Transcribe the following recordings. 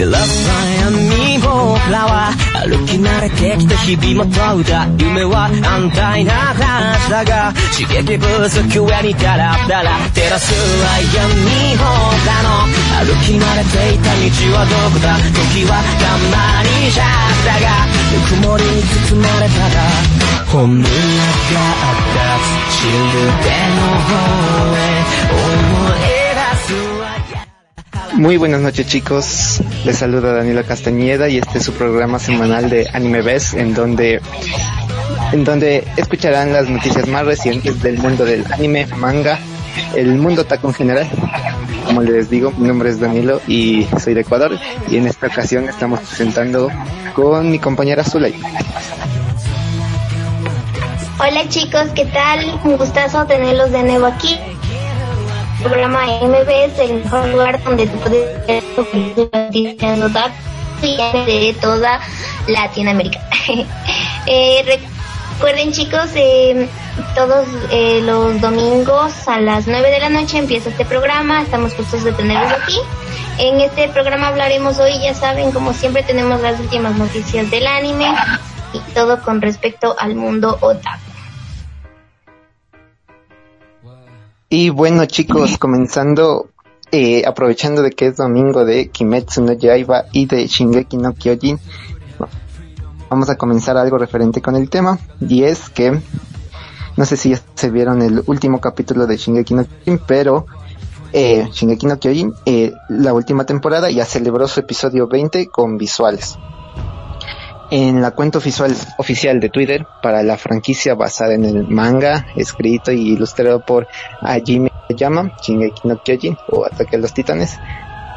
照らさ闇僕らは歩き慣れてきた日々も問うた夢は安泰な話だが刺激不足上にダラダラ照らすは闇僕らの歩き慣れていた道はどこだ時はたまにシャツだがぬくもりに包まれたら本音があった土手の方へ思い Muy buenas noches chicos, les saluda Daniela Castañeda y este es su programa semanal de Anime Best en donde en donde escucharán las noticias más recientes del mundo del anime, manga, el mundo taco en general. Como les digo, mi nombre es Danilo y soy de Ecuador y en esta ocasión estamos presentando con mi compañera Zulay. Hola chicos, ¿qué tal? Un gustazo tenerlos de nuevo aquí programa MB es el mejor lugar donde tú puedes ver noticias de toda Latinoamérica. eh, recuerden chicos, eh, todos eh, los domingos a las 9 de la noche empieza este programa, estamos gustos de tenerlos aquí. En este programa hablaremos hoy, ya saben, como siempre tenemos las últimas noticias del anime y todo con respecto al mundo otaku. Y bueno chicos, comenzando, eh, aprovechando de que es domingo de Kimetsu no Yaiba y de Shingeki no Kyojin, vamos a comenzar algo referente con el tema, y es que, no sé si ya se vieron el último capítulo de Shingeki no Kyojin, pero eh, Shingeki no Kyojin, eh, la última temporada ya celebró su episodio 20 con visuales en la cuenta oficial, oficial de Twitter para la franquicia basada en el manga, escrito y ilustrado por Hajime Yama, Shingeki no Kyojin o Ataque a los Titanes.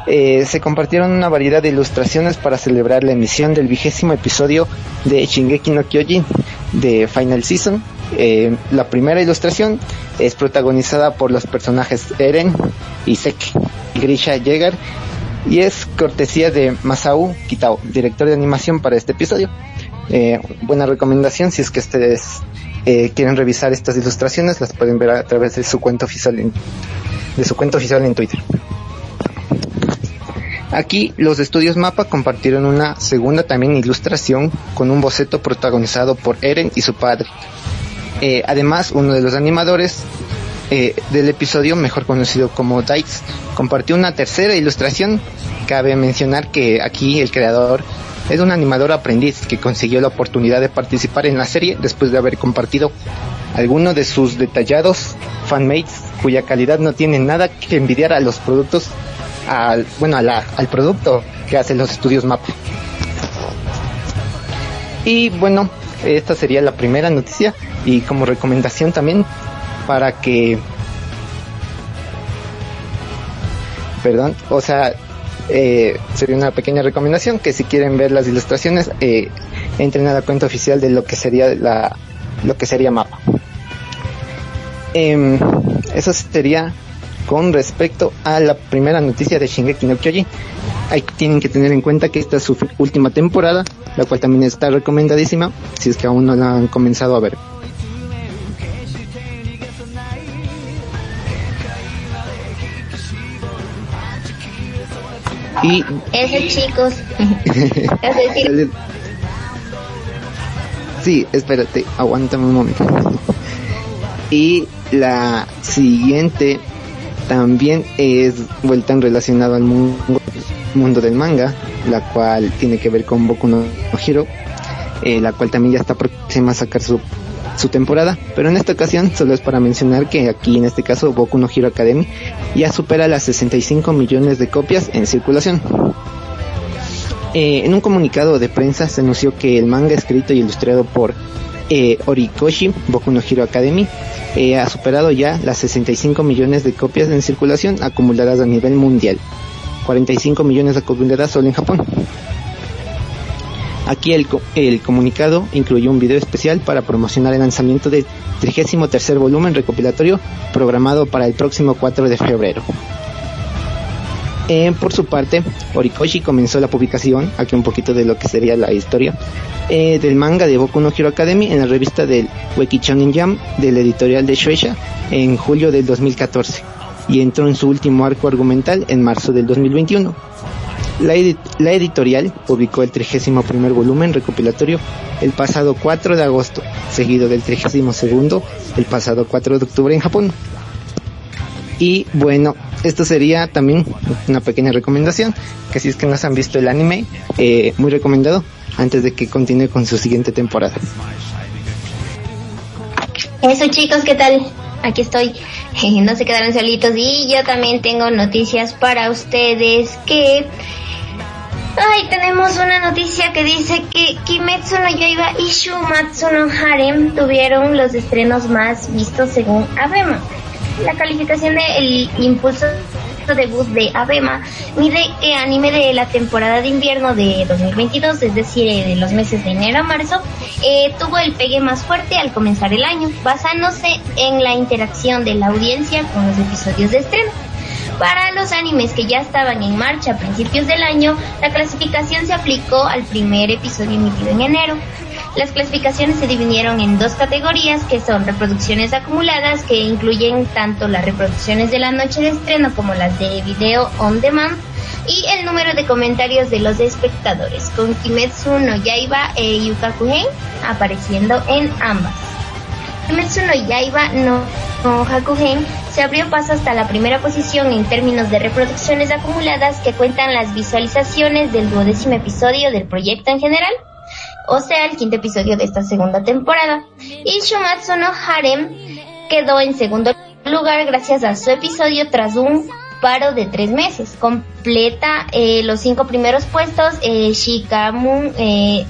Eh, se compartieron una variedad de ilustraciones para celebrar la emisión del vigésimo episodio de Shingeki no Kyojin de Final Season. Eh, la primera ilustración es protagonizada por los personajes Eren y Seki, Grisha Yeager y es cortesía de Masao Kitao, director de animación para este episodio. Eh, buena recomendación si es que ustedes eh, quieren revisar estas ilustraciones, las pueden ver a través de su cuenta oficial en, de su cuenta oficial en Twitter. Aquí los estudios Mapa compartieron una segunda también ilustración con un boceto protagonizado por Eren y su padre. Eh, además, uno de los animadores eh, del episodio, mejor conocido como Dykes, compartió una tercera ilustración. Cabe mencionar que aquí el creador es un animador aprendiz que consiguió la oportunidad de participar en la serie después de haber compartido algunos de sus detallados fanmates cuya calidad no tiene nada que envidiar a los productos, al, bueno, al producto que hacen los estudios MAP. Y bueno, esta sería la primera noticia y como recomendación también para que perdón o sea eh, sería una pequeña recomendación que si quieren ver las ilustraciones eh, entren a la cuenta oficial de lo que sería la lo que sería mapa. Eh, eso sería con respecto a la primera noticia de Shingeki no Kyojin. Hay, tienen que tener en cuenta que esta es su última temporada la cual también está recomendadísima si es que aún no la han comenzado a ver Y... Eso chicos. es decir... Sí, espérate, aguántame un momento. Y la siguiente también es vuelta en relacionado al mundo, mundo del manga, la cual tiene que ver con Boku no Hero, eh, la cual también ya está próxima a sacar su su temporada, pero en esta ocasión solo es para mencionar que aquí en este caso Boku no Hero Academy ya supera las 65 millones de copias en circulación. Eh, en un comunicado de prensa se anunció que el manga escrito y ilustrado por eh, Orikoshi Boku no Hero Academy eh, ha superado ya las 65 millones de copias en circulación acumuladas a nivel mundial. 45 millones acumuladas solo en Japón. Aquí el, el, comunicado incluyó un video especial para promocionar el lanzamiento del 33 volumen recopilatorio programado para el próximo 4 de febrero. Eh, por su parte, Orikoshi comenzó la publicación, aquí un poquito de lo que sería la historia, eh, del manga de Boku no Hero Academy en la revista del Weki Shonen Jam del editorial de Shueisha en julio del 2014 y entró en su último arco argumental en marzo del 2021. La, la editorial publicó el 31 volumen recopilatorio el pasado 4 de agosto, seguido del 32 el pasado 4 de octubre en Japón. Y bueno, esto sería también una pequeña recomendación, que si es que no se han visto el anime, eh, muy recomendado antes de que continúe con su siguiente temporada. Eso chicos, ¿qué tal? Aquí estoy. no se quedaron solitos y yo también tengo noticias para ustedes que... Ay, tenemos una noticia que dice que Kimetsu no Yaiba y Shumatsu no Harem tuvieron los estrenos más vistos según Abema. La calificación de El Impulso debut de Abema mide que anime de la temporada de invierno de 2022, es decir, eh, de los meses de enero a marzo, eh, tuvo el pegue más fuerte al comenzar el año, basándose en la interacción de la audiencia con los episodios de estreno. Para los animes que ya estaban en marcha a principios del año, la clasificación se aplicó al primer episodio emitido en enero. Las clasificaciones se dividieron en dos categorías que son reproducciones acumuladas que incluyen tanto las reproducciones de la noche de estreno como las de video on demand y el número de comentarios de los espectadores, con Kimetsu no Yaiba e Yukakuhen apareciendo en ambas. Kimetsu no Yaiba no, no Hakuhen se abrió paso hasta la primera posición en términos de reproducciones acumuladas que cuentan las visualizaciones del duodécimo episodio del proyecto en general o sea, el quinto episodio de esta segunda temporada. Y Shumatsu no Harem quedó en segundo lugar gracias a su episodio tras un paro de tres meses. Completa eh, los cinco primeros puestos eh, Shikamu eh,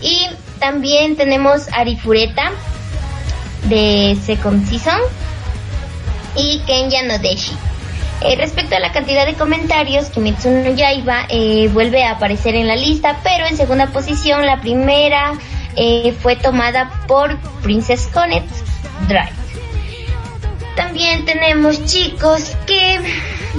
y también tenemos Arifureta de Second Season y Kenya Nodeshi. Eh, respecto a la cantidad de comentarios, Kimetsu no Yaiba eh, vuelve a aparecer en la lista, pero en segunda posición la primera eh, fue tomada por Princess Connect Drive. También tenemos chicos que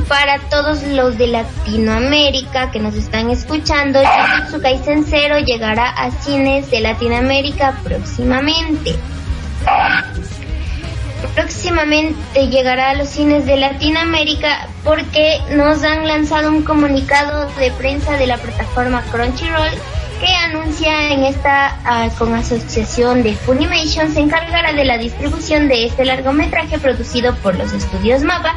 para todos los de Latinoamérica que nos están escuchando, Jujutsu Kaisen Zero llegará a cines de Latinoamérica próximamente próximamente llegará a los cines de Latinoamérica porque nos han lanzado un comunicado de prensa de la plataforma Crunchyroll que anuncia en esta ah, con asociación de Funimation se encargará de la distribución de este largometraje producido por los estudios MAPA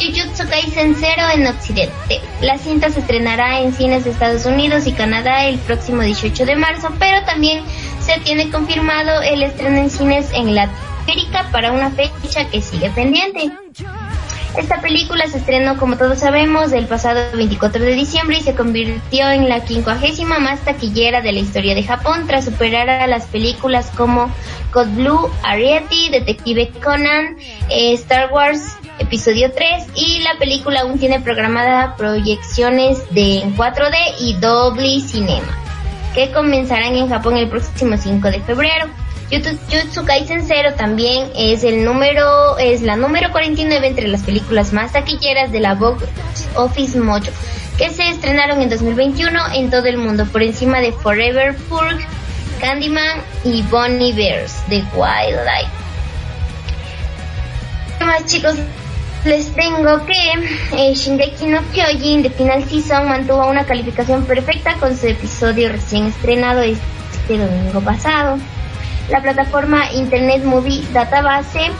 Jujutsu Kaisen Zero en Occidente. La cinta se estrenará en cines de Estados Unidos y Canadá el próximo 18 de marzo, pero también se tiene confirmado el estreno en cines en Latinoamérica para una fecha que sigue pendiente. Esta película se estrenó, como todos sabemos, el pasado 24 de diciembre y se convirtió en la quincuagésima más taquillera de la historia de Japón tras superar a las películas como Code Blue, Ariety, Detective Conan, eh, Star Wars Episodio 3 y la película aún tiene programada proyecciones de en 4D y doble cinema que comenzarán en Japón el próximo 5 de febrero. Jutsu Kaisen Zero también es el número, es la número 49 entre las películas más taquilleras de la Box Office Mojo, que se estrenaron en 2021 en todo el mundo, por encima de Forever Furk, Candyman y Bonnie Bears de Wildlife. ¿Qué más chicos? Les tengo que eh, Shingeki no Kyojin de Final Season mantuvo una calificación perfecta con su episodio recién estrenado este domingo pasado. La plataforma Internet Movie Database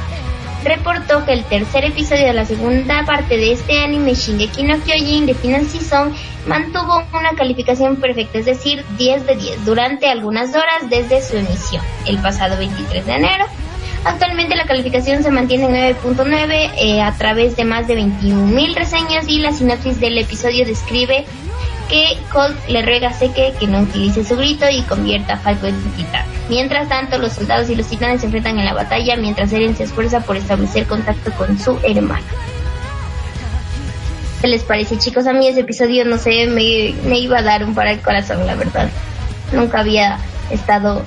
reportó que el tercer episodio de la segunda parte de este anime Shingeki no Kyojin de Final Season mantuvo una calificación perfecta, es decir, 10 de 10 durante algunas horas desde su emisión, el pasado 23 de enero. Actualmente la calificación se mantiene en 9.9 eh, a través de más de 21.000 reseñas y la sinopsis del episodio describe que Colt le ruega a Seke que no utilice su grito y convierta a Falco en titán. Mientras tanto, los soldados y los titanes se enfrentan en la batalla mientras Eren se esfuerza por establecer contacto con su hermano. ¿Qué les parece, chicos? A mí ese episodio, no sé, me, iba a dar un para el corazón, la verdad. Nunca había estado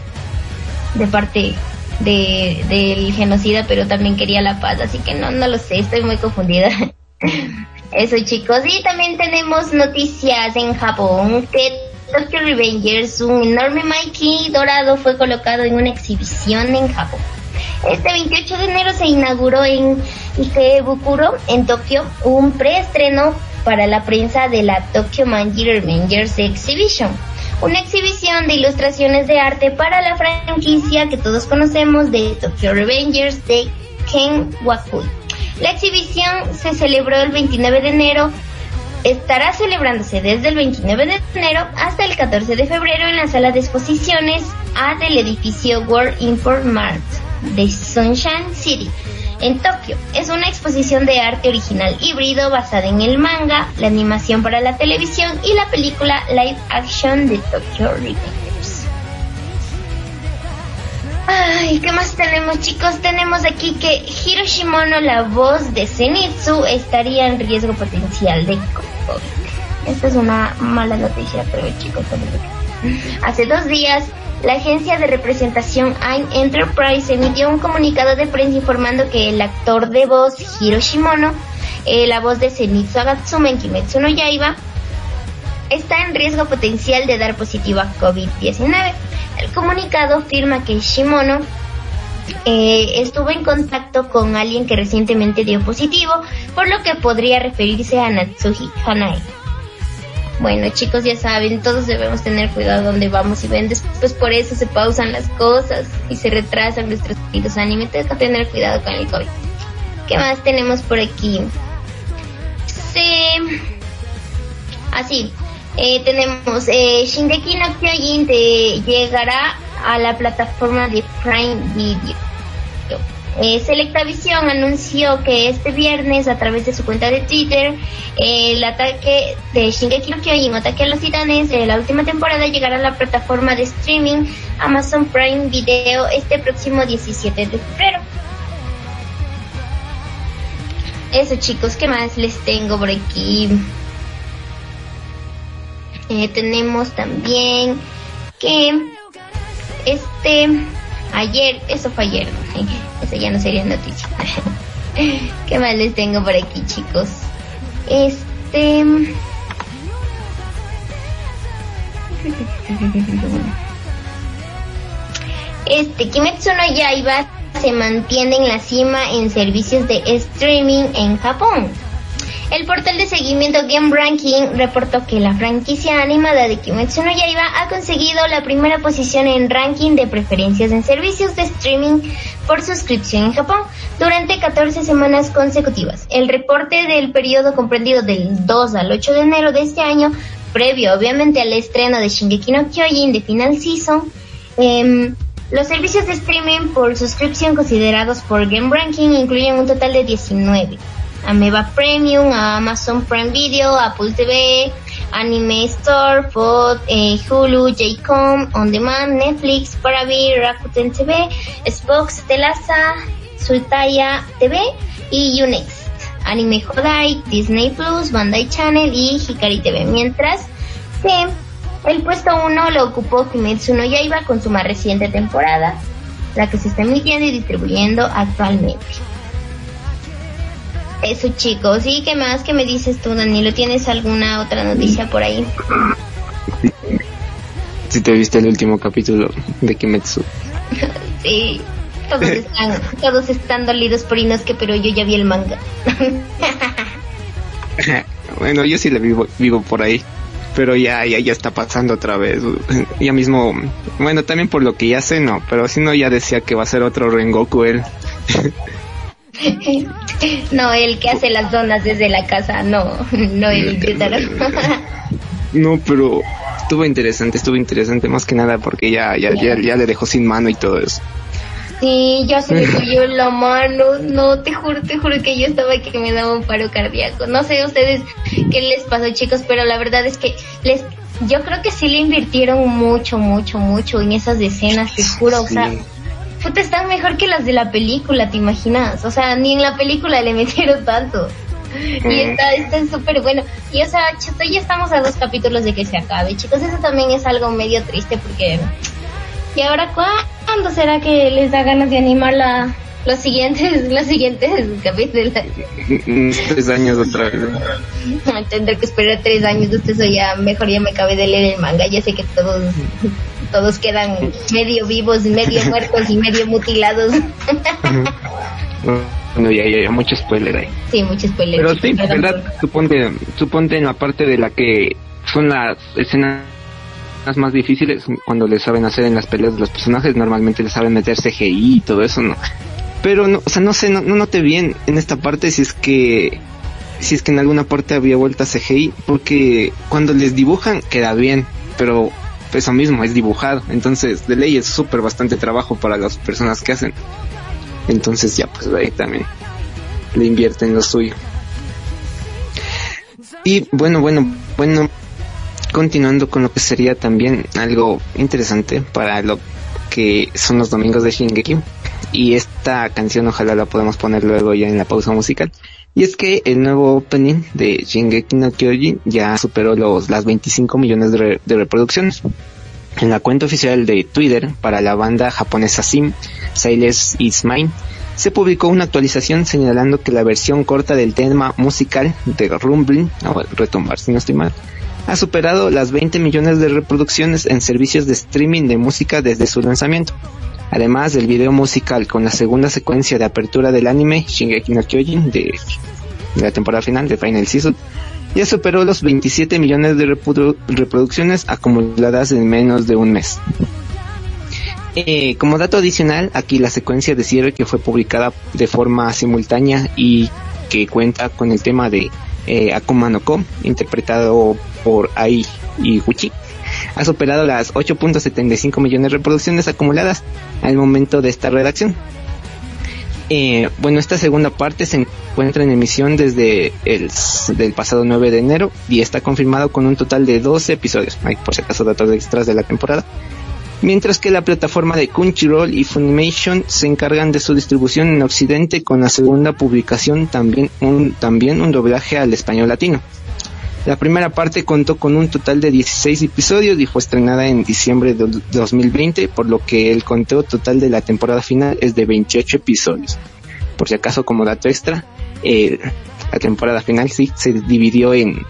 de parte de, del genocida, pero también quería la paz, así que no, no lo sé, estoy muy confundida. Eso chicos, y también tenemos noticias en Japón que Tokyo Revengers, un enorme Mikey dorado, fue colocado en una exhibición en Japón. Este 28 de enero se inauguró en Ikebukuro, en Tokio, un preestreno para la prensa de la Tokyo Mangir Rangers Exhibition, una exhibición de ilustraciones de arte para la franquicia que todos conocemos de Tokyo Revengers de Ken Wakui. La exhibición se celebró el 29 de enero estará celebrándose desde el 29 de enero hasta el 14 de febrero en la sala de exposiciones A del edificio World Import Mart de Sunshine City en Tokio. Es una exposición de arte original híbrido basada en el manga, la animación para la televisión y la película live action de Tokyo Revengers. Ay, ¿qué más tenemos chicos? Tenemos aquí que Hiroshimono, la voz de Zenitsu, estaría en riesgo potencial de esta es una mala noticia, pero chicos, hace dos días la agencia de representación AIM Enterprise emitió un comunicado de prensa informando que el actor de voz Hiroshimono, eh, la voz de Zenitsu Agatsuma en Kimetsu no Yaiba, está en riesgo potencial de dar positivo a COVID-19. El comunicado afirma que Shimono eh, estuvo en contacto con alguien que recientemente dio positivo, por lo que podría referirse a Natsuhi Hanai. Bueno chicos, ya saben, todos debemos tener cuidado donde vamos y ven, después por eso se pausan las cosas y se retrasan nuestros queridos anime, tenemos que tener cuidado con el COVID. ¿Qué más tenemos por aquí? Sí. Así, eh, tenemos eh, Shingeki no Kyojin llegará a la plataforma de Prime Video. Eh, Selecta Visión anunció que este viernes a través de su cuenta de Twitter el ataque de Shingeki no Kyojin, Ataque a los Titanes de la última temporada llegará a la plataforma de streaming Amazon Prime Video este próximo 17 de febrero. Eso chicos, ¿qué más les tengo por aquí? Eh, tenemos también que este ayer, eso fue ayer, eso ya no sería noticia. ¿Qué más les tengo por aquí, chicos? Este. Este, Kimetsu no Yaiba se mantiene en la cima en servicios de streaming en Japón. El portal de seguimiento Game Ranking reportó que la franquicia animada de Kimetsu no Yaiba ha conseguido la primera posición en ranking de preferencias en servicios de streaming por suscripción en Japón durante 14 semanas consecutivas. El reporte del periodo comprendido del 2 al 8 de enero de este año, previo obviamente al estreno de Shingeki no Kyojin de Final Season, em, los servicios de streaming por suscripción considerados por Game Ranking incluyen un total de 19. Ameba Premium, Amazon Prime Video, Apple TV, Anime Store, Food, eh, Hulu, Jcom, On Demand, Netflix, Paravi, Rakuten TV, Xbox, Telasa, Sultaya TV y Unext. Anime Hodai, Disney Plus, Bandai Channel y Hikari TV. Mientras que el puesto 1 lo ocupó Kimetsu no Yaiba con su más reciente temporada, la que se está emitiendo y distribuyendo actualmente. Eso chicos, ¿y qué más? ¿Qué me dices tú, Danilo? ¿Tienes alguna otra noticia por ahí? Si te viste el último capítulo de Kimetsu. sí, todos están, todos están dolidos por Inosuke, pero yo ya vi el manga. bueno, yo sí le vivo, vivo por ahí, pero ya, ya, ya está pasando otra vez. Ya mismo, bueno, también por lo que ya sé, no, pero si no ya decía que va a ser otro Rengoku él. no, el que hace las donas desde la casa, no, no el No, pero estuvo interesante, estuvo interesante más que nada porque ya, ya, ya, le dejó sin mano y todo eso. Sí, ya se le cayó la mano, no, te juro, te juro que yo estaba que me daba un paro cardíaco. No sé ustedes qué les pasó chicos, pero la verdad es que les, yo creo que sí le invirtieron mucho, mucho, mucho en esas escenas, te juro, o sea puta, están mejor que las de la película, ¿te imaginas? O sea, ni en la película le metieron tanto. Y está, está súper bueno. Y o sea, ya estamos a dos capítulos de que se acabe. Chicos, eso también es algo medio triste porque... ¿Y ahora cuándo será que les da ganas de animar la, los siguientes, los siguientes capítulos? Tres años otra vez. Tendré que esperar tres años. Usted ya mejor ya me acabé de leer el manga. Ya sé que todos todos quedan medio vivos, medio muertos y medio mutilados. no, ya, ya, ya, mucho spoiler ahí. Sí, mucho spoiler. Pero sí, verdad, suponte, suponte en la parte de la que son las escenas más difíciles cuando le saben hacer en las peleas de los personajes, normalmente le saben meter CGI y todo eso, ¿no? Pero no, o sea, no sé, no, no noté bien en esta parte si es que si es que en alguna parte había vuelta CGI, porque cuando les dibujan queda bien, pero eso mismo es dibujado, entonces de ley es súper bastante trabajo para las personas que hacen. Entonces ya pues ahí también le invierten lo suyo. Y bueno, bueno, bueno, continuando con lo que sería también algo interesante para lo que son los domingos de Shingeki. Y esta canción ojalá la podamos poner luego ya en la pausa musical. Y es que el nuevo opening de Shingeki no Kyojin ya superó los, las 25 millones de, reproducciones. En la cuenta oficial de Twitter para la banda japonesa Sim, Siles Is Mine, se publicó una actualización señalando que la versión corta del tema musical de Rumbling, o retumbar si no estoy mal, ha superado las 20 millones de reproducciones en servicios de streaming de música desde su lanzamiento. Además del video musical con la segunda secuencia de apertura del anime Shingeki no Kyojin de, la temporada final de Final Season, ya superó los 27 millones de reproducciones acumuladas en menos de un mes. Eh, como dato adicional, aquí la secuencia de cierre que fue publicada de forma simultánea y que cuenta con el tema de eh, Akuma no Ko, interpretado por Ai y Gucci, ha superado las 8.75 millones de reproducciones acumuladas al momento de esta redacción. Eh, bueno, esta segunda parte se encuentra en emisión desde el del pasado 9 de enero y está confirmado con un total de 12 episodios. Hay por si acaso datos extras de la temporada. Mientras que la plataforma de Crunchyroll y Funimation se encargan de su distribución en Occidente con la segunda publicación también un, también un doblaje al español latino. La primera parte contó con un total de 16 episodios y fue estrenada en diciembre de 2020, por lo que el conteo total de la temporada final es de 28 episodios. Por si acaso, como dato extra, eh, la temporada final sí se dividió en,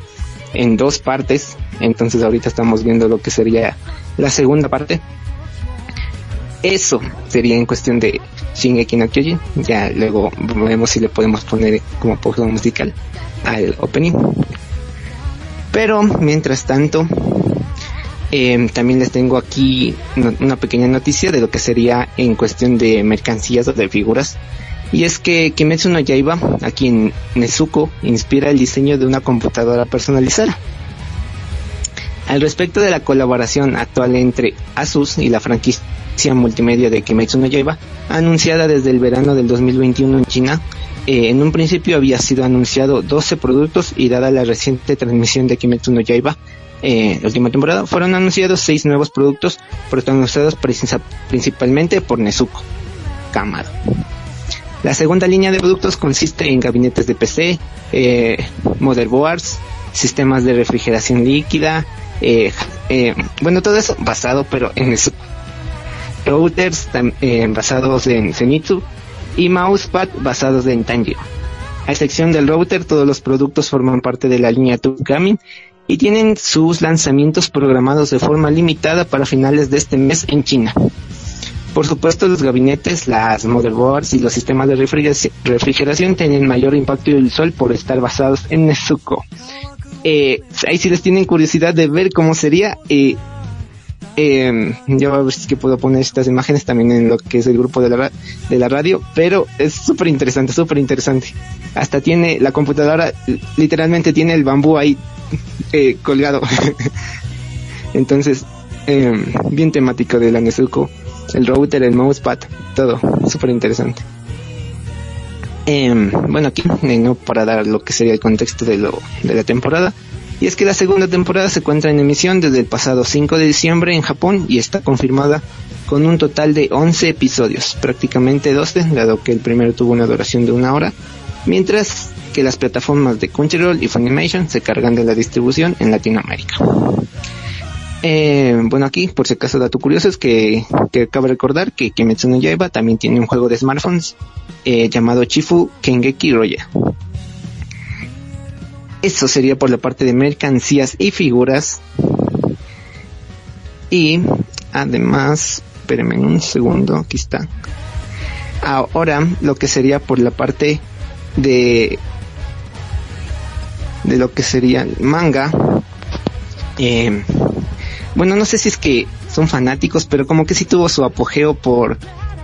en dos partes, entonces ahorita estamos viendo lo que sería la segunda parte. Eso sería en cuestión de Shingeki no Kyojin. Ya luego vemos si le podemos poner como pausa musical al opening. Pero mientras tanto, eh, también les tengo aquí una pequeña noticia de lo que sería en cuestión de mercancías o de figuras. Y es que Kimetsu no Yaiba, aquí en Nezuko, inspira el diseño de una computadora personalizada. Al respecto de la colaboración actual entre Asus y la franquicia multimedia de Kimetsu no Yaiba, anunciada desde el verano del 2021 en China, eh, en un principio había sido anunciado 12 productos y dada la reciente transmisión de Kimetsu no Yaiba, eh, la última temporada, fueron anunciados 6 nuevos productos protagonizados principalmente por Nezuko Kamado. La segunda línea de productos consiste en gabinetes de PC, eh, motherboards, sistemas de refrigeración líquida, eh, bueno, todo eso basado pero en Nezuko. Routers basados en Zenitsu y mousepad basados en Tanjiro. A excepción del router, todos los productos forman parte de la línea Tugamin y tienen sus lanzamientos programados de forma limitada para finales de este mes en China. Por supuesto, los gabinetes, las motherboards y los sistemas de refrigeración tienen mayor impacto visual por estar basados en Nezuko. Eh, ahí si les tienen curiosidad de ver cómo sería, eh, eh, yo a ver si que puedo poner estas imágenes también en lo que es el grupo de la, de la radio, pero es súper interesante, súper interesante. Hasta tiene la computadora, literalmente tiene el bambú ahí eh, colgado. Entonces, eh, bien temático de la Nezuko, el router, el mousepad, todo, súper interesante. Eh, bueno, aquí, no para dar lo que sería el contexto de, lo, de la temporada, y es que la segunda temporada se encuentra en emisión desde el pasado 5 de diciembre en Japón y está confirmada con un total de 11 episodios, prácticamente 12, dado que el primero tuvo una duración de una hora, mientras que las plataformas de Crunchyroll y Funimation se cargan de la distribución en Latinoamérica. Eh, bueno, aquí, por si acaso dato curioso, es que, que cabe recordar que Kimetsu no Yaiba también tiene un juego de smartphones eh, llamado Chifu Kengeki Roya. Eso sería por la parte de mercancías y figuras. Y además, espérenme un segundo, aquí está. ahora lo que sería por la parte de de lo que sería el manga eh, bueno no sé si es que son fanáticos pero como que sí tuvo su apogeo por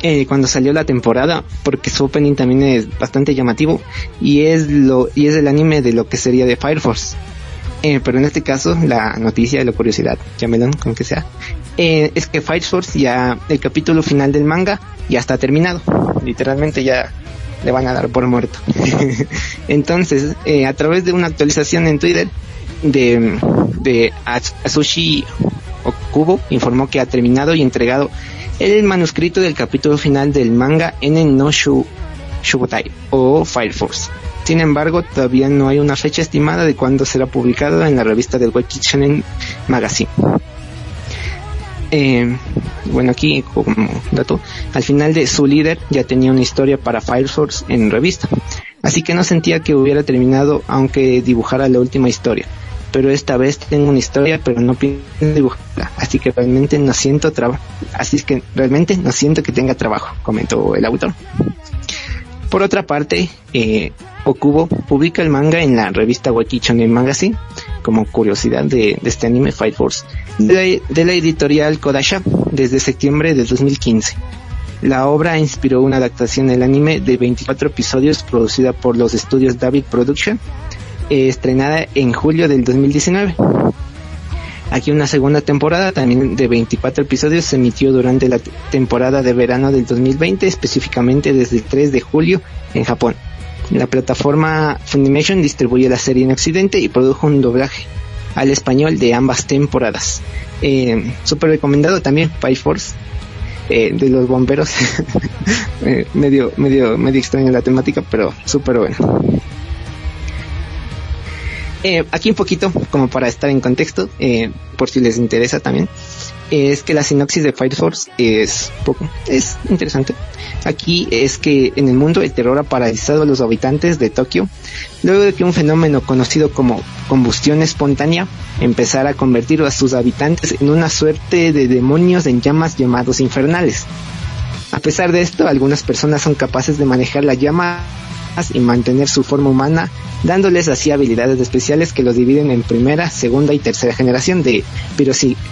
eh, cuando salió la temporada porque su opening también es bastante llamativo y es lo y es el anime de lo que sería de Fire Force eh, pero en este caso la noticia la curiosidad llámelo como que sea eh, es que Fire Force ya el capítulo final del manga ya está terminado literalmente ya le van a dar por muerto. Entonces, eh, a través de una actualización en Twitter de, de Asushi Okubo, informó que ha terminado y entregado el manuscrito del capítulo final del manga en no Shu, o Fire Force. Sin embargo, todavía no hay una fecha estimada de cuándo será publicado en la revista del Weki Shonen Magazine. Eh, bueno, aquí como dato, al final de su líder ya tenía una historia para Fire Force en revista. Así que no sentía que hubiera terminado aunque dibujara la última historia. Pero esta vez tengo una historia, pero no pienso dibujarla. Así que realmente no siento trabajo. Así es que realmente no siento que tenga trabajo, comentó el autor. Por otra parte, eh, Okubo publica el manga en la revista Waki Magazine como curiosidad de, este anime Fight Force de, la editorial Kodasha desde septiembre de 2015. La obra inspiró una adaptación del anime de 24 episodios producida por los estudios David Production, eh, estrenada en julio del 2019. Aquí una segunda temporada también de 24 episodios se emitió durante la temporada de verano del 2020, específicamente desde el 3 de julio en Japón. La plataforma Funimation distribuye la serie en Occidente y produjo un doblaje al español de ambas temporadas. Eh, recomendado también Fire Force eh, de los bomberos. Eh, medio, medio, medio extraña la temática, pero súper bueno. Eh, aquí un poquito, como para estar en contexto, por si les interesa también es que la sinopsis de Fire Force es poco, es interesante. Aquí es que en el mundo el terror ha paralizado a los habitantes de Tokio luego de que un fenómeno conocido como combustión espontánea empezara a convertir a sus habitantes en una suerte de demonios en llamas llamados infernales. A pesar de esto, algunas personas son capaces de manejar la llama y mantener su forma humana, dándoles así habilidades especiales que los dividen en primera, segunda y tercera generación de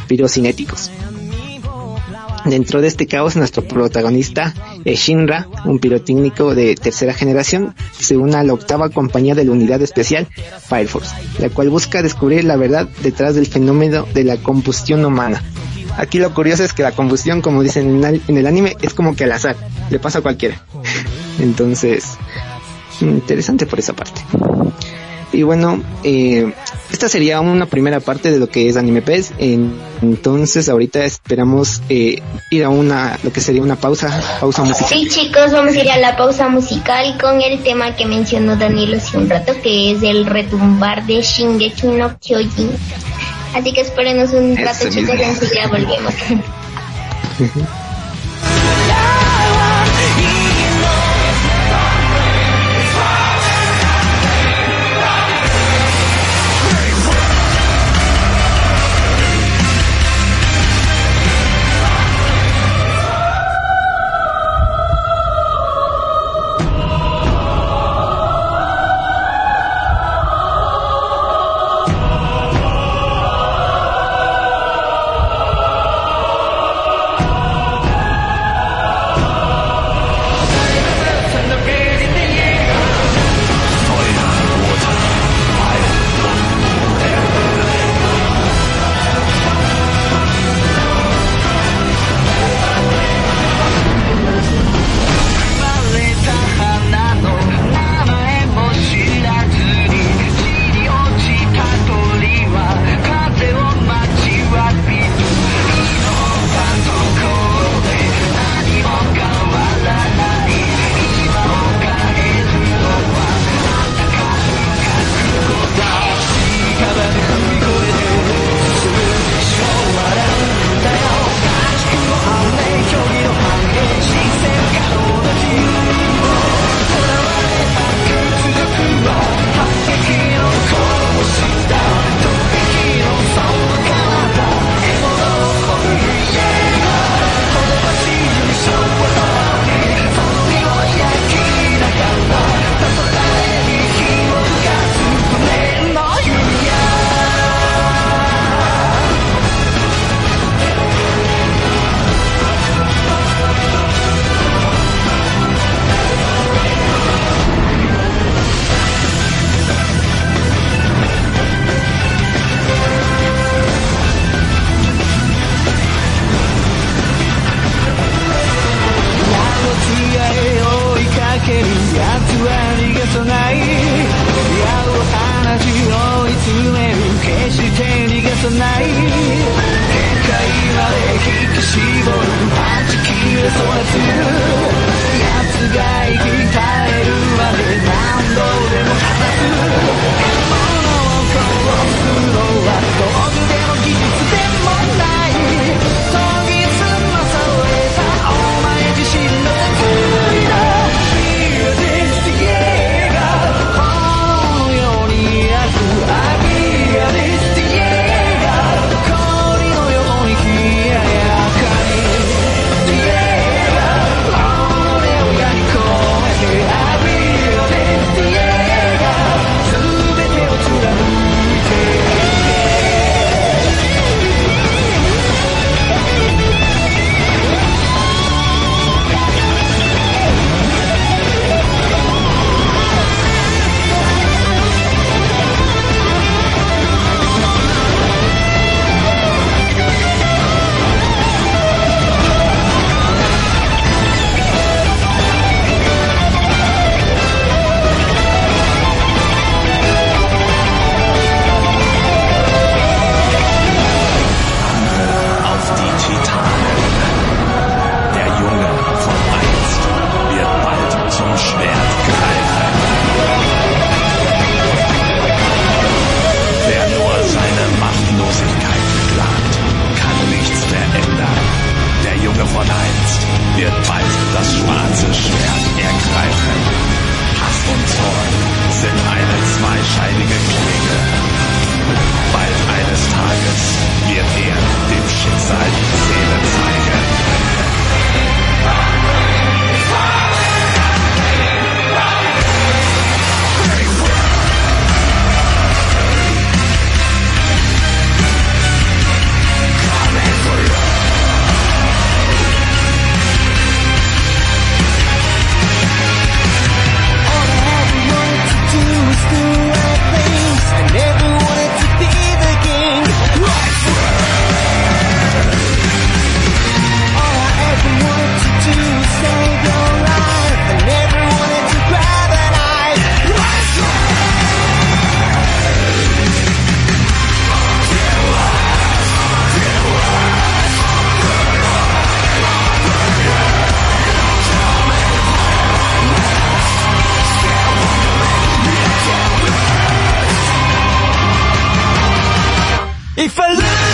pirocinéticos. Dentro de este caos, nuestro protagonista es Shinra, un pirotécnico de tercera generación, se une a la octava compañía de la unidad especial Fire Force, la cual busca descubrir la verdad detrás del fenómeno de la combustión humana. Aquí lo curioso es que la combustión, como dicen en el anime, es como que al azar, le pasa a cualquiera. Entonces, interesante por esa parte. Y bueno, eh, esta sería una primera parte de lo que es Anime PES. entonces, ahorita esperamos eh, ir a una, lo que sería una pausa, pausa musical. Sí, chicos, vamos a ir a la pausa musical con el tema que mencionó Danilo hace un rato, que es el retumbar de Shingeki no Kyojin. Así que espérenos un rato, chicos, y enseguida volvemos.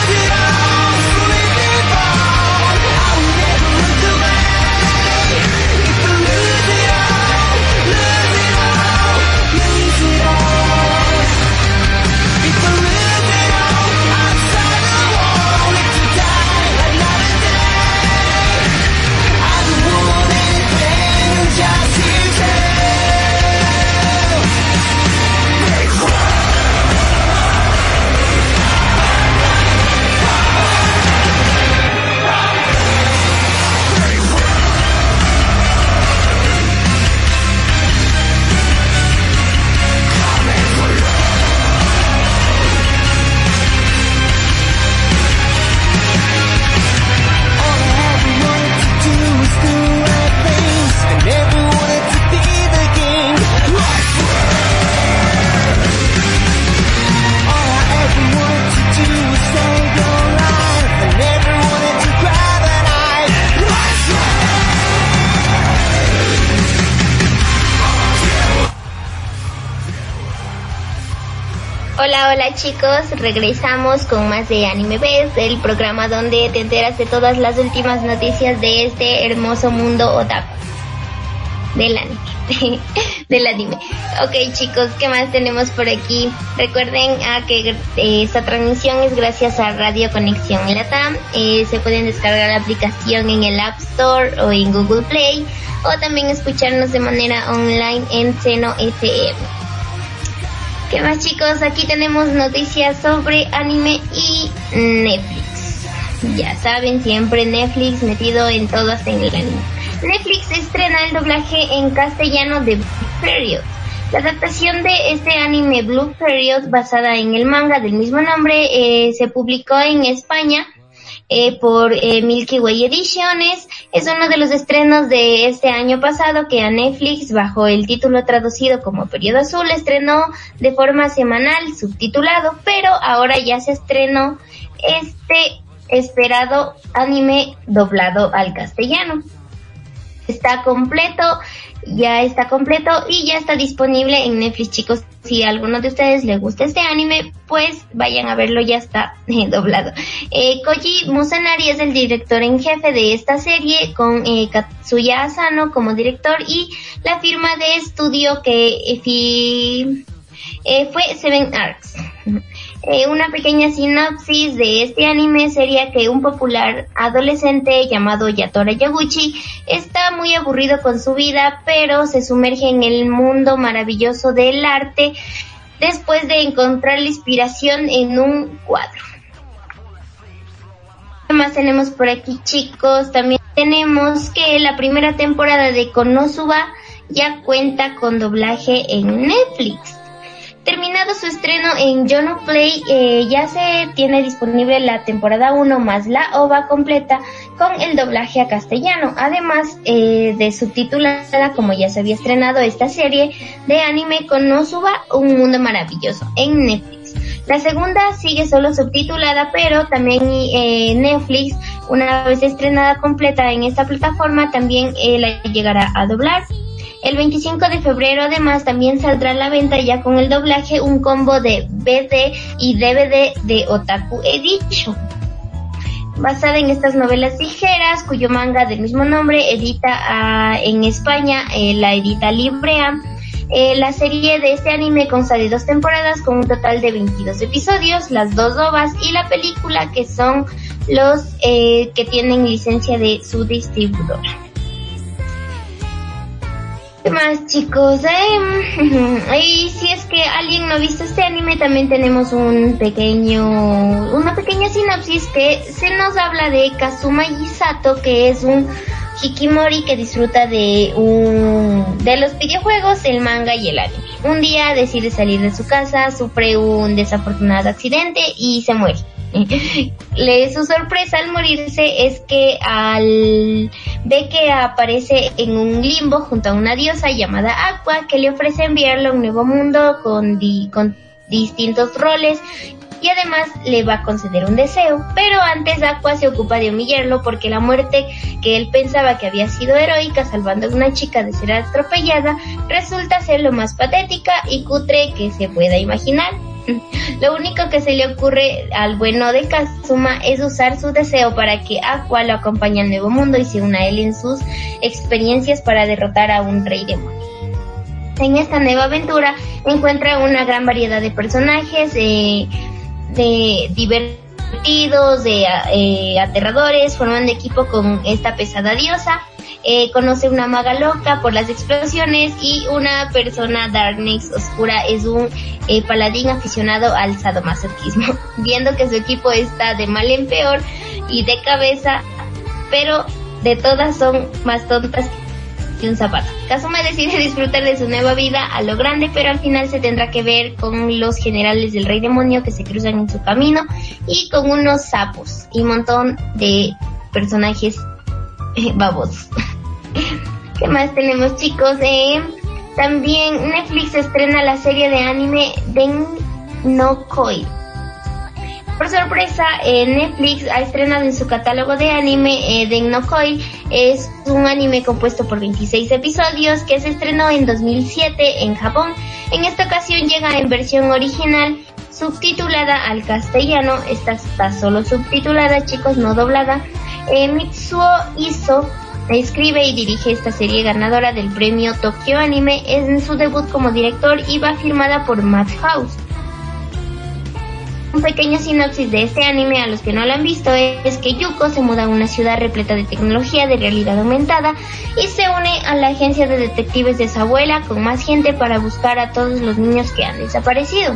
Yeah. Chicos, regresamos con más de Anime Best, el programa donde te enteras de todas las últimas noticias de este hermoso mundo otaku. Del anime. del anime. Ok chicos, ¿qué más tenemos por aquí? Recuerden ah, que eh, esta transmisión es gracias a Radio Conexión Latam. Eh, se pueden descargar la aplicación en el App Store o en Google Play o también escucharnos de manera online en Seno FM. ¿Qué más chicos? Aquí tenemos noticias sobre anime y Netflix. Ya saben, siempre Netflix metido en todo hasta en el anime. Netflix estrena el doblaje en castellano de Blue Period. La adaptación de este anime Blue Period, basada en el manga del mismo nombre, eh, se publicó en España eh, por eh, Milky Way Ediciones. Es uno de los estrenos de este año pasado que a Netflix, bajo el título traducido como Periodo Azul, estrenó de forma semanal, subtitulado, pero ahora ya se estrenó este esperado anime doblado al castellano. Está completo ya está completo y ya está disponible en Netflix, chicos. Si a alguno de ustedes les gusta este anime, pues vayan a verlo, ya está doblado. Eh, Koji Musanari es el director en jefe de esta serie, con eh, Katsuya Asano como director y la firma de estudio que eh, fue Seven Arcs. Eh, una pequeña sinopsis de este anime sería que un popular adolescente llamado Yatora Yaguchi está muy aburrido con su vida, pero se sumerge en el mundo maravilloso del arte después de encontrar la inspiración en un cuadro. ¿Qué más tenemos por aquí, chicos? También tenemos que la primera temporada de Konosuba ya cuenta con doblaje en Netflix. Terminado su estreno en Jono Play, eh, ya se tiene disponible la temporada 1 más la OVA completa con el doblaje a castellano, además eh, de subtitulada como ya se había estrenado esta serie de anime con Nosuba, Un Mundo Maravilloso en Netflix. La segunda sigue solo subtitulada, pero también eh, Netflix, una vez estrenada completa en esta plataforma, también la llegará a doblar el 25 de febrero además también saldrá a la venta ya con el doblaje un combo de BD y DVD de Otaku Edition. Basada en estas novelas ligeras, cuyo manga del mismo nombre edita ah, en España, eh, la edita Librea. Eh, la serie de este anime consta de dos temporadas con un total de 22 episodios, las dos ovas y la película que son los eh, que tienen licencia de su distribuidora. ¿Qué más chicos? Eh, y si es que alguien no ha visto este anime, también tenemos un pequeño, una pequeña sinopsis que se nos habla de Kazuma Gisato, que es un Hikimori que disfruta de un, de los videojuegos, el manga y el anime. Un día decide salir de su casa, sufre un desafortunado accidente y se muere. Le, su sorpresa al morirse es que al ve que aparece en un limbo junto a una diosa llamada Aqua que le ofrece enviarlo a un nuevo mundo con, con distintos roles y además le va a conceder un deseo, pero antes Aqua se ocupa de humillarlo porque la muerte que él pensaba que había sido heroica salvando a una chica de ser atropellada resulta ser lo más patética y cutre que se pueda imaginar. Lo único que se le ocurre al bueno de Kazuma es usar su deseo para que Aqua lo acompañe al nuevo mundo y se una a él en sus experiencias para derrotar a un rey demonio. En esta nueva aventura encuentra una gran variedad de personajes, de divertidos, de eh, aterradores, forman de equipo con esta pesada diosa eh, conoce una maga loca por las explosiones y una persona Darkness oscura es un eh, paladín aficionado al sadomasoquismo. Viendo que su equipo está de mal en peor y de cabeza, pero de todas son más tontas que un zapato. Kazuma decide disfrutar de su nueva vida a lo grande, pero al final se tendrá que ver con los generales del rey demonio que se cruzan en su camino y con unos sapos y un montón de personajes babosos. ¿Qué más tenemos chicos? Eh, también Netflix estrena la serie de anime Den no Koi. Por sorpresa, eh, Netflix ha estrenado en su catálogo de anime eh, no Koi. Es un anime compuesto por 26 episodios que se estrenó en 2007 en Japón. En esta ocasión llega en versión original subtitulada al castellano. Esta está solo subtitulada, chicos, no doblada. Eh, Mitsuo Iso escribe y dirige esta serie ganadora del premio Tokyo Anime en su debut como director y va firmada por Madhouse. Un pequeño sinopsis de este anime a los que no lo han visto es que Yuko se muda a una ciudad repleta de tecnología de realidad aumentada y se une a la agencia de detectives de su abuela con más gente para buscar a todos los niños que han desaparecido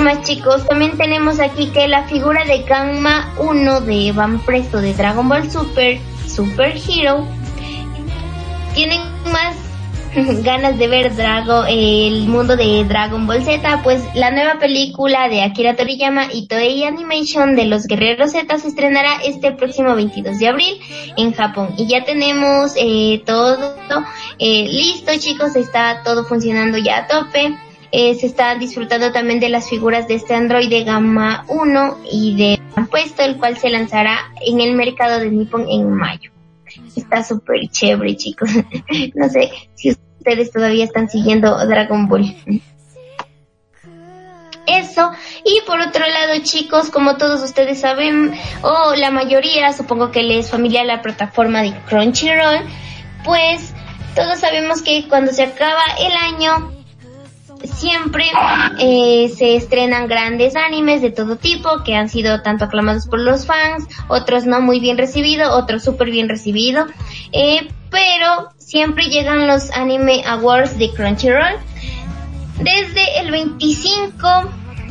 más chicos, también tenemos aquí que la figura de Gamma 1 de Van Presto de Dragon Ball Super, Super Hero, tienen más ganas de ver Drago, el mundo de Dragon Ball Z, pues la nueva película de Akira Toriyama y Toei Animation de los Guerreros Z se estrenará este próximo 22 de abril en Japón. Y ya tenemos eh, todo eh, listo, chicos, está todo funcionando ya a tope. Eh, se está disfrutando también de las figuras de este Android de gama 1 y de puesto, el cual se lanzará en el mercado de Nippon en mayo. Está súper chévere, chicos. no sé si ustedes todavía están siguiendo Dragon Ball. Eso, y por otro lado, chicos, como todos ustedes saben, o la mayoría, supongo que les familiar la plataforma de Crunchyroll, pues todos sabemos que cuando se acaba el año, siempre eh, se estrenan grandes animes de todo tipo que han sido tanto aclamados por los fans, otros no muy bien recibidos, otros súper bien recibidos, eh, pero siempre llegan los Anime Awards de Crunchyroll. Desde el 25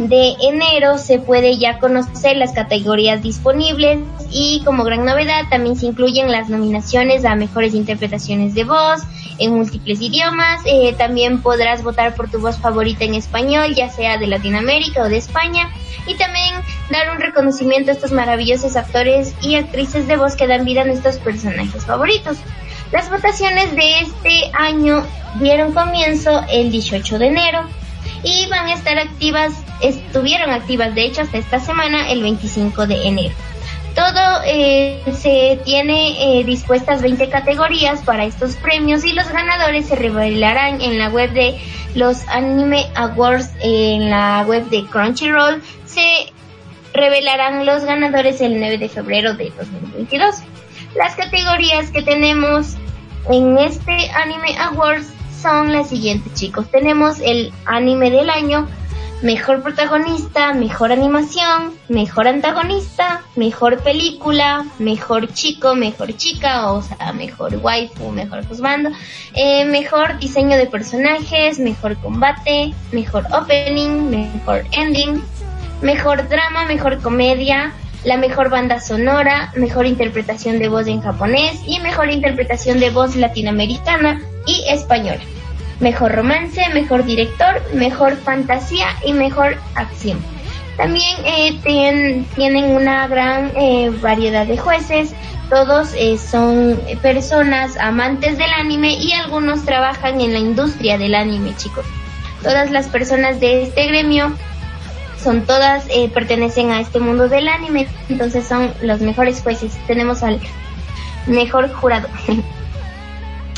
de enero se puede ya conocer las categorías disponibles y como gran novedad también se incluyen las nominaciones a mejores interpretaciones de voz en múltiples idiomas. Eh, también podrás votar por tu voz favorita en español, ya sea de Latinoamérica o de España. Y también dar un reconocimiento a estos maravillosos actores y actrices de voz que dan vida a nuestros personajes favoritos. Las votaciones de este año dieron comienzo el 18 de enero y van a estar activas, estuvieron activas de hecho hasta esta semana, el 25 de enero. Todo eh, se tiene eh, dispuestas 20 categorías para estos premios y los ganadores se revelarán en la web de los Anime Awards, en la web de Crunchyroll. Se revelarán los ganadores el 9 de febrero de 2022. Las categorías que tenemos en este Anime Awards son las siguientes, chicos. Tenemos el anime del año, mejor protagonista, mejor animación, mejor antagonista, mejor película, mejor chico, mejor chica, o sea, mejor waifu, mejor juzgando, eh, mejor diseño de personajes, mejor combate, mejor opening, mejor ending, mejor drama, mejor comedia, la mejor banda sonora, mejor interpretación de voz en japonés y mejor interpretación de voz latinoamericana y española. Mejor romance, mejor director, mejor fantasía y mejor acción. También eh, tienen una gran eh, variedad de jueces, todos eh, son personas amantes del anime y algunos trabajan en la industria del anime, chicos. Todas las personas de este gremio son todas, pertenecen a este mundo del anime, entonces son los mejores jueces. Tenemos al mejor jurado.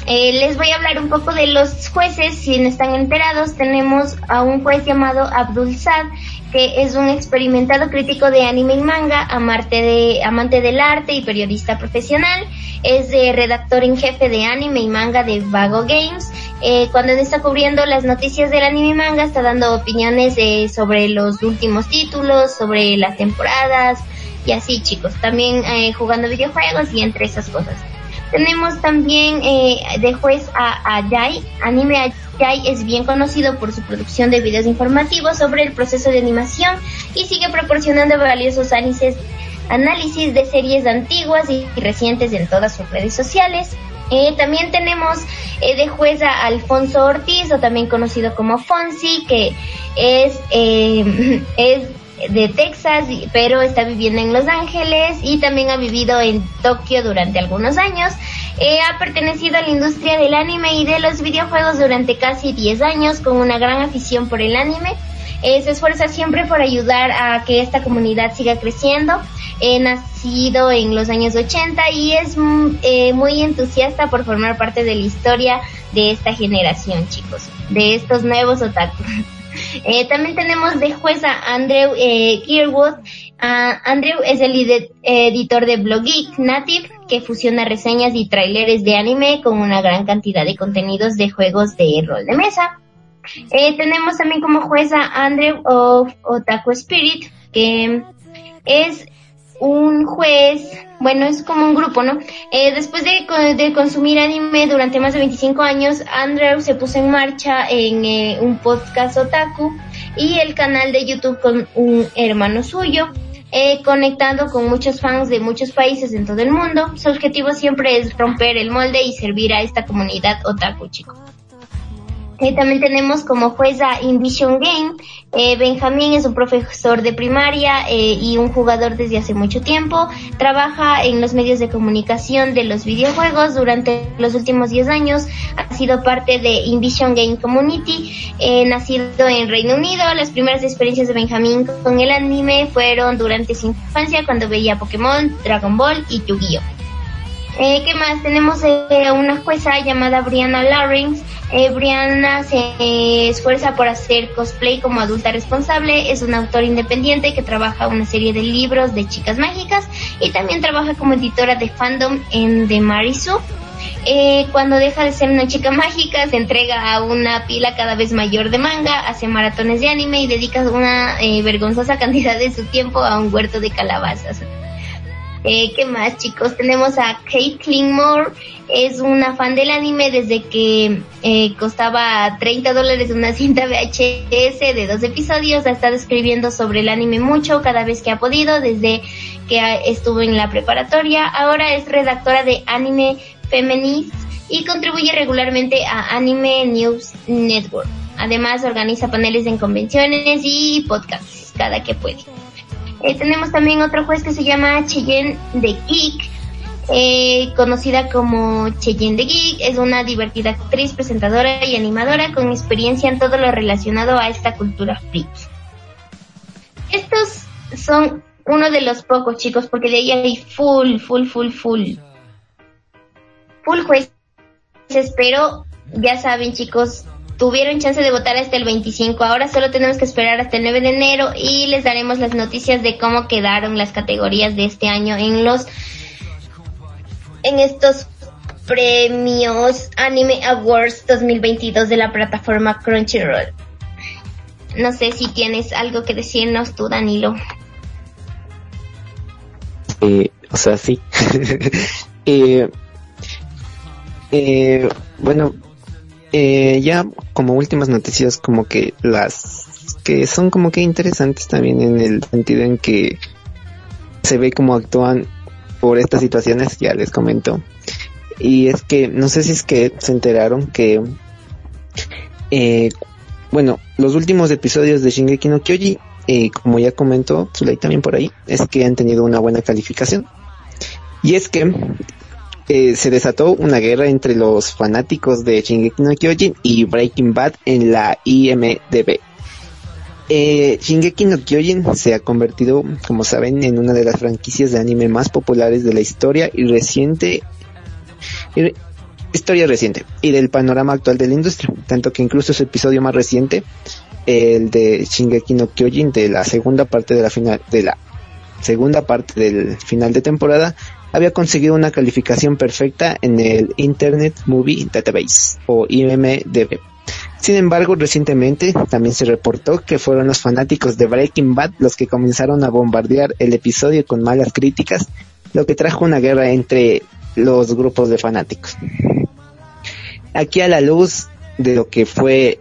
eh, les voy a hablar un poco de los jueces, si no están enterados, tenemos a un juez llamado Abdul Sad, que es un experimentado crítico de anime y manga, amante, de, amante del arte y periodista profesional. Es de redactor en jefe de anime y manga de Vago Games. Eh, cuando está cubriendo las noticias del anime y manga, está dando opiniones eh, sobre los últimos títulos, sobre las temporadas y así, chicos. También eh, jugando videojuegos y entre esas cosas. Tenemos también eh, de juez a Ayai. Anime Ayai es bien conocido por su producción de videos informativos sobre el proceso de animación y sigue proporcionando valiosos análisis, análisis de series antiguas y recientes en todas sus redes sociales. Eh, también tenemos eh, de juez a Alfonso Ortiz, o también conocido como Fonsi, que es, eh, es de Texas, pero está viviendo en Los Ángeles y también ha vivido en Tokio durante algunos años. Eh, ha pertenecido a la industria del anime y de los videojuegos durante casi 10 años con una gran afición por el anime. Eh, se esfuerza siempre por ayudar a que esta comunidad siga creciendo. Eh, nacido en los años 80 y es mm, eh, muy entusiasta por formar parte de la historia de esta generación, chicos, de estos nuevos otakus. Eh, también tenemos de jueza Andrew eh. Ah, Andrew es el editor de Blog Geek Native, que fusiona reseñas y tráileres de anime con una gran cantidad de contenidos de juegos de rol de mesa. Eh, tenemos también como jueza Andrew of Otaku Spirit, que es un juez, bueno, es como un grupo, ¿no? Eh, después de, de consumir anime durante más de 25 años, Andrew se puso en marcha en eh, un podcast otaku y el canal de YouTube con un hermano suyo, eh, conectando con muchos fans de muchos países en todo el mundo. Su objetivo siempre es romper el molde y servir a esta comunidad otaku, chicos. Eh, también tenemos como juez Invision Game. Eh, Benjamín es un profesor de primaria eh, y un jugador desde hace mucho tiempo. Trabaja en los medios de comunicación de los videojuegos durante los últimos 10 años. Ha sido parte de Invision Game Community. nacido en Reino Unido, las primeras experiencias de Benjamín con el anime fueron durante su infancia cuando veía Pokémon, Dragon Ball y Yu-Gi-Oh! Eh, ¿Qué más? Tenemos eh, una jueza llamada Brianna Lawrence. Eh, Brianna se esfuerza por hacer cosplay como adulta responsable. Es una autora independiente que trabaja una serie de libros de chicas mágicas y también trabaja como editora de fandom en The Marisu. Eh, cuando deja de ser una chica mágica, se entrega a una pila cada vez mayor de manga, hace maratones de anime y dedica una eh, vergonzosa cantidad de su tiempo a un huerto de calabazas. Eh, ¿Qué más, chicos? Tenemos a Kate Moore. Es una fan del anime desde que eh, costaba 30 dólares una cinta VHS de dos episodios. Ha estado escribiendo sobre el anime mucho cada vez que ha podido, desde que estuvo en la preparatoria. Ahora es redactora de Anime Feminist y contribuye regularmente a Anime News Network. Además, organiza paneles en convenciones y podcasts cada que puede. Eh, tenemos también otro juez que se llama Cheyenne de Geek, eh, conocida como Cheyenne de Geek. Es una divertida actriz, presentadora y animadora con experiencia en todo lo relacionado a esta cultura freak. Estos son uno de los pocos chicos, porque de ahí hay full, full, full, full. Full jueces, pero ya saben chicos, tuvieron chance de votar hasta el 25. Ahora solo tenemos que esperar hasta el 9 de enero y les daremos las noticias de cómo quedaron las categorías de este año en los en estos premios Anime Awards 2022 de la plataforma Crunchyroll. No sé si tienes algo que decirnos tú, Danilo. Eh, o sea, sí. eh, eh, bueno, eh, ya como últimas noticias, como que las que son como que interesantes también en el sentido en que se ve cómo actúan por estas situaciones, ya les comento. Y es que, no sé si es que se enteraron que, eh, bueno, los últimos episodios de Shingeki no Kyoji, eh, como ya comentó Zulay también por ahí, es que han tenido una buena calificación. Y es que eh, se desató una guerra entre los fanáticos de Shingeki no Kyojin y Breaking Bad en la IMDB. Eh, Shingeki no Kyojin se ha convertido, como saben, en una de las franquicias de anime más populares de la historia y reciente historia reciente y del panorama actual de la industria, tanto que incluso su episodio más reciente, el de Shingeki no Kyojin de la segunda parte de la final de la segunda parte del final de temporada había conseguido una calificación perfecta en el Internet Movie Database o IMDb. Sin embargo, recientemente también se reportó que fueron los fanáticos de Breaking Bad los que comenzaron a bombardear el episodio con malas críticas, lo que trajo una guerra entre los grupos de fanáticos. Aquí a la luz de lo que fue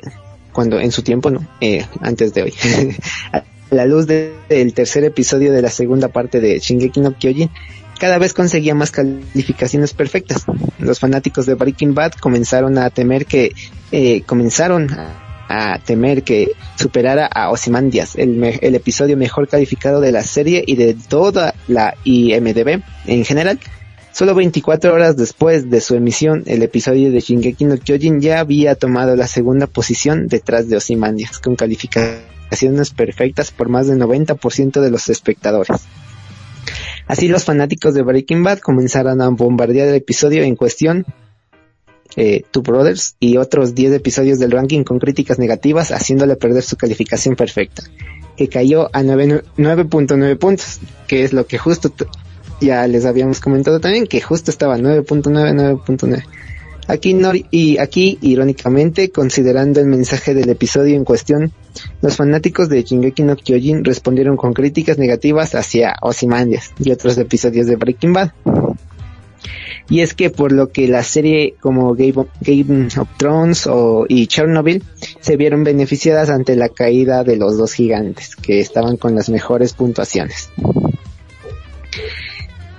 cuando en su tiempo, no, eh, antes de hoy, a la luz del tercer episodio de la segunda parte de Shingeki no Kyojin, cada vez conseguía más calificaciones perfectas. Los fanáticos de Breaking Bad comenzaron a temer que, eh, comenzaron a, temer que superara a Ozymandias, el, el episodio mejor calificado de la serie y de toda la IMDB en general. Solo 24 horas después de su emisión, el episodio de Shingeki no Kyojin ya había tomado la segunda posición detrás de Ozymandias, con calificaciones perfectas por más del 90% de los espectadores. Así los fanáticos de Breaking Bad comenzaron a bombardear el episodio en cuestión, eh, Two Brothers, y otros 10 episodios del ranking con críticas negativas, haciéndole perder su calificación perfecta, que cayó a 9.9 puntos, que es lo que justo ya les habíamos comentado también, que justo estaba 9.9, 9.9. Aquí, y aquí, irónicamente, considerando el mensaje del episodio en cuestión, los fanáticos de Shingeki no Kyojin respondieron con críticas negativas hacia Ozymandias y otros episodios de Breaking Bad. Y es que por lo que la serie como Game of, Thrones o, y Chernobyl se vieron beneficiadas ante la caída de los dos gigantes que estaban con las mejores puntuaciones.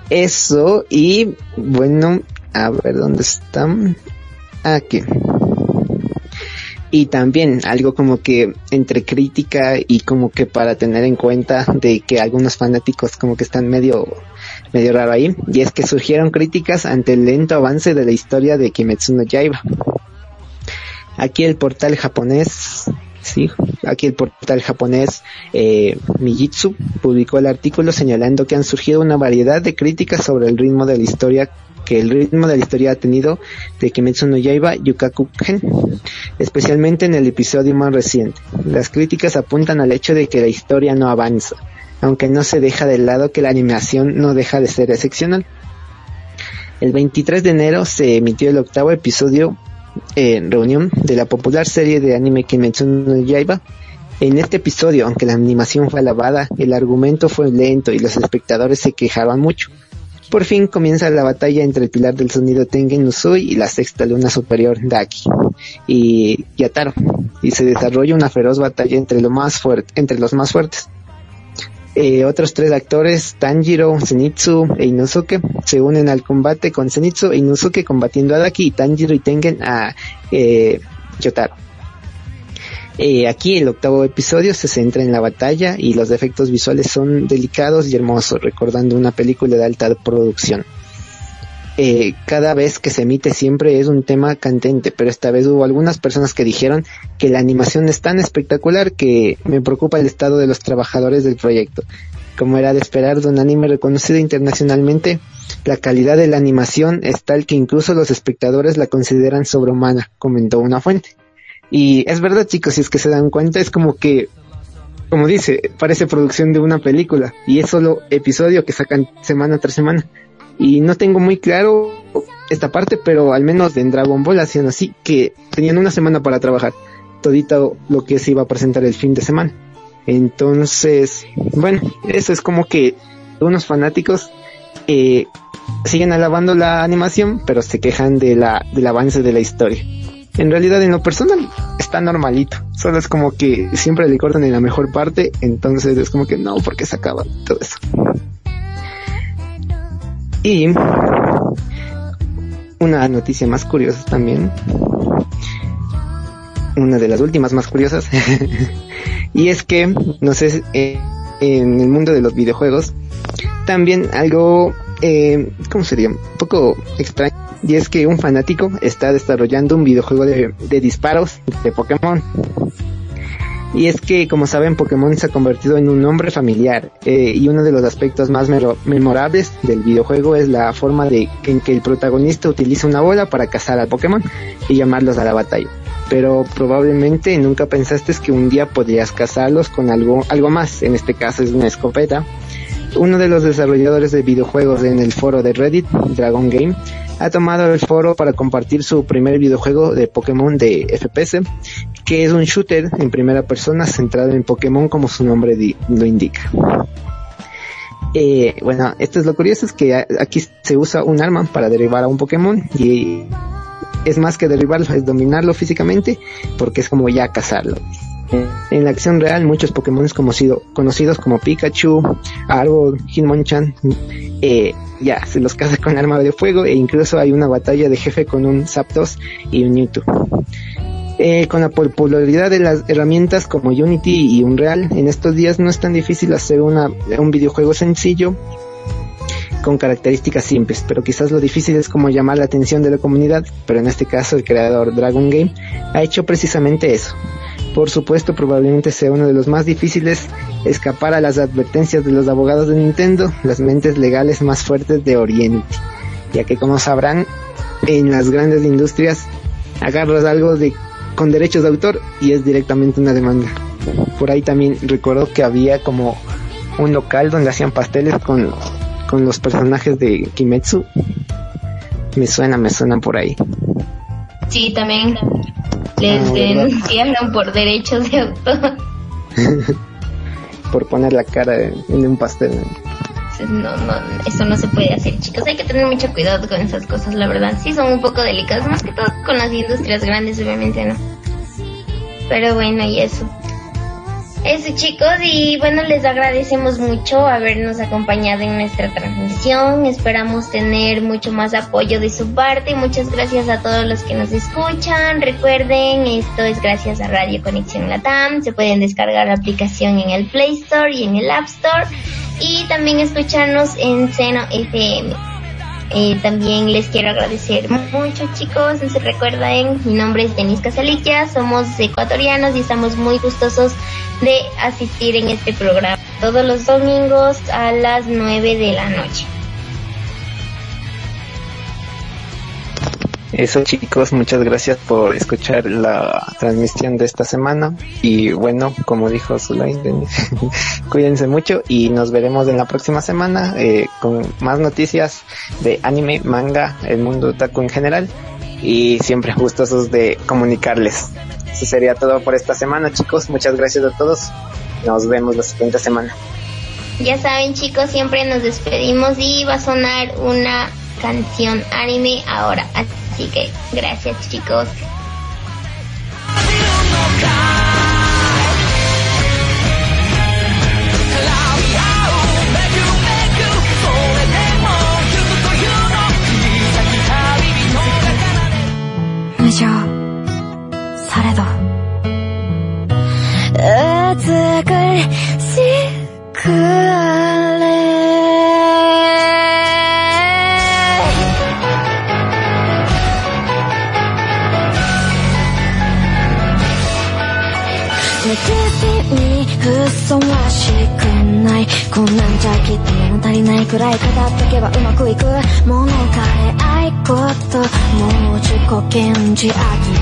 Eso y bueno, a ver dónde están. Aquí. y también algo como que entre crítica y como que para tener en cuenta de que algunos fanáticos como que están medio medio raro ahí y es que surgieron críticas ante el lento avance de la historia de Kimetsu no Yaiba. Aquí el portal japonés Sí, aquí el portal japonés eh, Mijitsu publicó el artículo señalando que han surgido una variedad de críticas sobre el ritmo de la historia que el ritmo de la historia ha tenido de Kimetsu no Yaiba Yukaku Gen, especialmente en el episodio más reciente. Las críticas apuntan al hecho de que la historia no avanza, aunque no se deja de lado que la animación no deja de ser excepcional. El 23 de enero se emitió el octavo episodio en reunión de la popular serie de anime Kimetsu no Yaiba. En este episodio, aunque la animación fue alabada, el argumento fue lento y los espectadores se quejaban mucho. Por fin comienza la batalla entre el pilar del sonido Tengen Usui y la sexta luna superior Daki y Yataro, y se desarrolla una feroz batalla entre, más entre los más fuertes. Eh, otros tres actores, Tanjiro, Zenitsu e Inosuke, se unen al combate con Zenitsu e Inosuke combatiendo a Daki y Tanjiro y Tengen a eh, Yotaro. Eh, aquí el octavo episodio se centra en la batalla y los efectos visuales son delicados y hermosos, recordando una película de alta producción. Eh, cada vez que se emite siempre es un tema candente, pero esta vez hubo algunas personas que dijeron que la animación es tan espectacular que me preocupa el estado de los trabajadores del proyecto. Como era de esperar de un anime reconocido internacionalmente, la calidad de la animación es tal que incluso los espectadores la consideran sobrehumana, comentó una fuente. Y es verdad, chicos, si es que se dan cuenta, es como que, como dice, parece producción de una película y es solo episodio que sacan semana tras semana. Y no tengo muy claro esta parte, pero al menos en Dragon Ball hacían así, que tenían una semana para trabajar, todito lo que se iba a presentar el fin de semana. Entonces, bueno, eso es como que unos fanáticos eh, siguen alabando la animación, pero se quejan de la, del avance de la historia en realidad en lo personal está normalito. Solo es como que siempre le cortan en la mejor parte, entonces es como que no, porque se acaba todo eso. Y una noticia más curiosa también. Una de las últimas más curiosas. y es que, no sé, en el mundo de los videojuegos, también algo, eh, ¿cómo sería? Un poco extraño y es que un fanático está desarrollando un videojuego de, disparos de Pokémon. Y es que, como saben, Pokémon se ha convertido en un nombre familiar eh, y uno de los aspectos más memorables del videojuego es la forma de en que el protagonista utiliza una bola para cazar al Pokémon y llamarlos a la batalla. Pero probablemente nunca pensaste que un día podrías cazarlos con algo, algo más, en este caso es una escopeta. Uno de los desarrolladores de videojuegos en el foro de Reddit, Dragon Game, ha tomado el foro para compartir su primer videojuego de Pokémon de FPS, que es un shooter en primera persona centrado en Pokémon como su nombre lo indica. Eh, bueno, esto es lo curioso, es que aquí se usa un arma para derribar a un Pokémon y es más que derribarlo, es dominarlo físicamente porque es como ya cazarlo. En la acción real, muchos Pokémon conocidos como Pikachu, Arbol, Hitmonchan, eh, ya se los caza con arma de fuego e incluso hay una batalla de jefe con un Zapdos y un Mewtwo. Eh, con la popularidad de las herramientas como Unity y Unreal, en estos días no es tan difícil hacer una, un videojuego sencillo con características simples, pero quizás lo difícil es como llamar la atención de la comunidad, pero en este caso el creador Dragon Game ha hecho precisamente eso, por supuesto, probablemente sea uno de los más difíciles escapar a las advertencias de los abogados de Nintendo, las mentes legales más fuertes de Oriente, ya que como sabrán, en las grandes industrias agarras algo de con derechos de autor y es directamente una demanda. Por ahí también recuerdo que había como un local donde hacían pasteles con, con los personajes de Kimetsu. Me suena, me suena por ahí. Sí, también les ah, denunciaron por derechos de autor. por poner la cara en, un pastel. No, no, eso no se puede hacer, chicos. Hay que tener mucho cuidado con esas cosas, la verdad. Sí, son un poco delicadas, más que todo con las industrias grandes, obviamente, ¿no? Pero bueno, y eso. Eso chicos y bueno les agradecemos mucho habernos acompañado en nuestra transmisión. Esperamos tener mucho más apoyo de su parte. Muchas gracias a todos los que nos escuchan. Recuerden, esto es gracias a Radio Conexión Latam. Se pueden descargar la aplicación en el Play Store y en el App Store y también escucharnos en Seno FM. Eh, también les quiero agradecer mucho chicos, se recuerden, mi nombre es Denis Casaliquia, somos ecuatorianos y estamos muy gustosos de asistir en este programa todos los domingos a las 9 de la noche. Eso chicos, muchas gracias por escuchar la transmisión de esta semana y bueno, como dijo Zulain, cuídense mucho y nos veremos en la próxima semana eh, con más noticias de anime, manga, el mundo otaku en general y siempre gustosos de comunicarles. Eso sería todo por esta semana chicos, muchas gracias a todos, nos vemos la siguiente semana. Ya saben chicos, siempre nos despedimos y va a sonar una canción anime ahora. Así que gracias chicos. こんなんじゃきっと物足りないくらい語っとけばうまくいく。物を変え合いこと。もう自己顕示飽き。